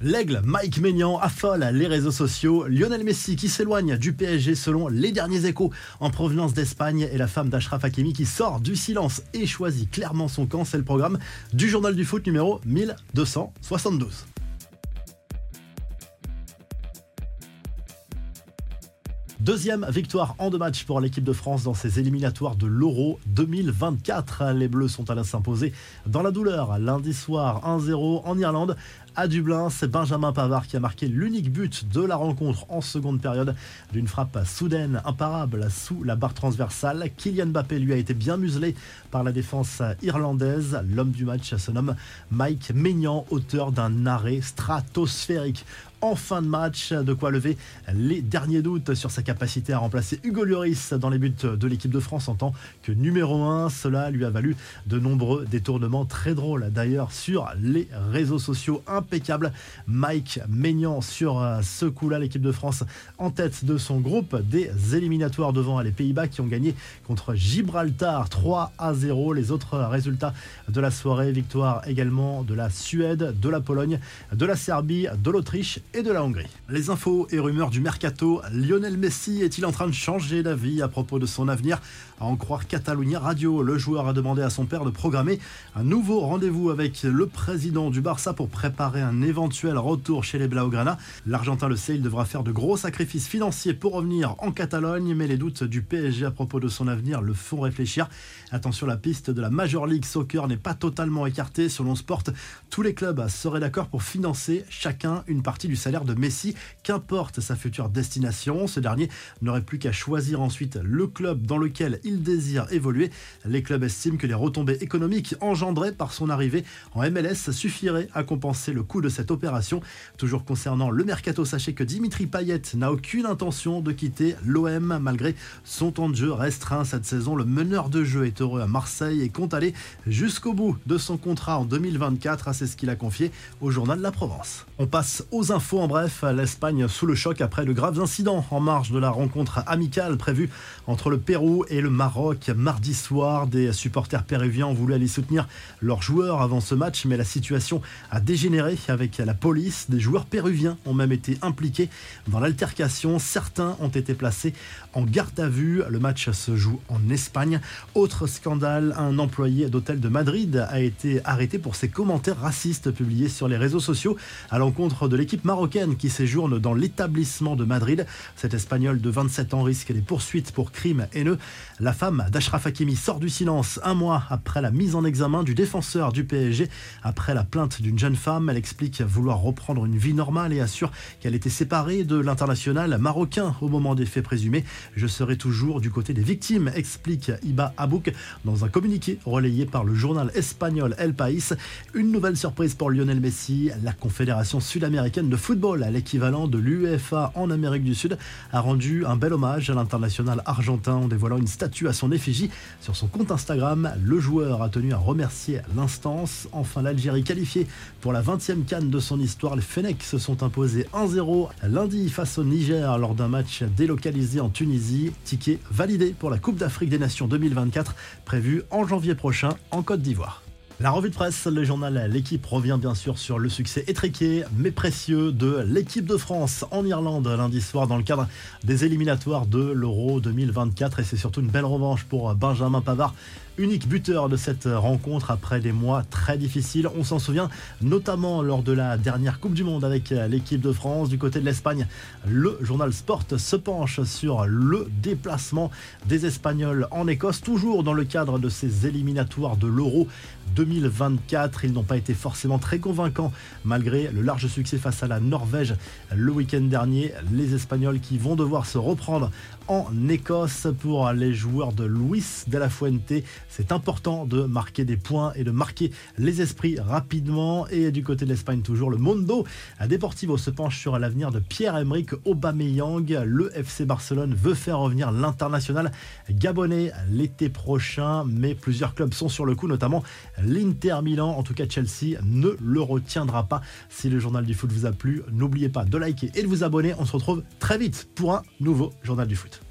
L'aigle Mike Maignan affole les réseaux sociaux. Lionel Messi qui s'éloigne du PSG selon les derniers échos en provenance d'Espagne et la femme d'Ashraf Hakimi qui sort du silence et choisit clairement son camp. C'est le programme du journal du foot numéro 1272. Deuxième victoire en deux matchs pour l'équipe de France dans ses éliminatoires de l'Euro 2024. Les Bleus sont allés s'imposer dans la douleur lundi soir 1-0 en Irlande. À Dublin, c'est Benjamin Pavard qui a marqué l'unique but de la rencontre en seconde période d'une frappe soudaine, imparable sous la barre transversale. Kylian Mbappé lui a été bien muselé par la défense irlandaise. L'homme du match se nomme Mike Maignan, auteur d'un arrêt stratosphérique en fin de match. De quoi lever les derniers doutes sur sa capacité à remplacer Hugo Lloris dans les buts de l'équipe de France en tant que numéro 1. Cela lui a valu de nombreux détournements très drôles d'ailleurs sur les réseaux sociaux. Impeccable. Mike Maignan sur euh, ce coup-là, l'équipe de France en tête de son groupe des éliminatoires devant les Pays-Bas qui ont gagné contre Gibraltar 3 à 0. Les autres résultats de la soirée, victoire également de la Suède, de la Pologne, de la Serbie, de l'Autriche et de la Hongrie. Les infos et rumeurs du mercato. Lionel Messi est-il en train de changer d'avis à propos de son avenir? À en croire Catalunya Radio, le joueur a demandé à son père de programmer un nouveau rendez-vous avec le président du Barça pour préparer un éventuel retour chez les Blaugrana. L'Argentin le sait, il devra faire de gros sacrifices financiers pour revenir en Catalogne, mais les doutes du PSG à propos de son avenir le font réfléchir. Attention, la piste de la Major League Soccer n'est pas totalement écartée. Selon Sport, tous les clubs seraient d'accord pour financer chacun une partie du salaire de Messi, qu'importe sa future destination. Ce dernier n'aurait plus qu'à choisir ensuite le club dans lequel il désire évoluer. Les clubs estiment que les retombées économiques engendrées par son arrivée en MLS suffiraient à compenser le coût de cette opération. Toujours concernant le mercato, sachez que Dimitri Payet n'a aucune intention de quitter l'OM malgré son temps de jeu restreint cette saison. Le meneur de jeu est heureux à Marseille et compte aller jusqu'au bout de son contrat en 2024. C'est ce qu'il a confié au journal de La Provence. On passe aux infos en bref, l'Espagne sous le choc après de graves incidents en marge de la rencontre amicale prévue entre le Pérou et le Maroc mardi soir. Des supporters péruviens voulu aller soutenir leurs joueurs avant ce match, mais la situation a dégénéré avec la police. Des joueurs péruviens ont même été impliqués dans l'altercation. Certains ont été placés en garde à vue. Le match se joue en Espagne. Autre scandale, un employé d'hôtel de Madrid a été arrêté pour ses commentaires racistes publiés sur les réseaux sociaux à l'encontre de l'équipe marocaine qui séjourne dans l'établissement de Madrid. Cet Espagnol de 27 ans risque des poursuites pour crimes haineux. La femme d'Ashraf Hakimi sort du silence un mois après la mise en examen du défenseur du PSG. Après la plainte d'une jeune femme, elle explique vouloir reprendre une vie normale et assure qu'elle était séparée de l'international marocain au moment des faits présumés. Je serai toujours du côté des victimes, explique Iba Abouk dans un communiqué relayé par le journal espagnol El País. Une nouvelle surprise pour Lionel Messi. La Confédération sud-américaine de football, à l'équivalent de l'UEFA en Amérique du Sud, a rendu un bel hommage à l'international argentin en dévoilant une statue à son effigie sur son compte Instagram. Le joueur a tenu à remercier l'instance. Enfin, l'Algérie qualifiée pour la 20e canne de son histoire. Les Fennecs se sont imposés 1-0 lundi face au Niger lors d'un match délocalisé en Tunisie. Ticket validé pour la Coupe d'Afrique des Nations 2024 prévue en janvier prochain en Côte d'Ivoire. La revue de presse, le journal L'équipe revient bien sûr sur le succès étriqué mais précieux de l'équipe de France en Irlande lundi soir dans le cadre des éliminatoires de l'Euro 2024 et c'est surtout une belle revanche pour Benjamin Pavard unique buteur de cette rencontre après des mois très difficiles. On s'en souvient notamment lors de la dernière Coupe du Monde avec l'équipe de France. Du côté de l'Espagne, le journal Sport se penche sur le déplacement des Espagnols en Écosse, toujours dans le cadre de ces éliminatoires de l'Euro 2024. Ils n'ont pas été forcément très convaincants malgré le large succès face à la Norvège le week-end dernier. Les Espagnols qui vont devoir se reprendre en Écosse pour les joueurs de Luis de la Fuente. C'est important de marquer des points et de marquer les esprits rapidement. Et du côté de l'Espagne, toujours le Mondo Deportivo se penche sur l'avenir de Pierre-Emerick Aubameyang. Le FC Barcelone veut faire revenir l'international gabonais l'été prochain, mais plusieurs clubs sont sur le coup, notamment l'Inter Milan. En tout cas, Chelsea ne le retiendra pas. Si le journal du foot vous a plu, n'oubliez pas de liker et de vous abonner. On se retrouve très vite pour un nouveau journal du foot.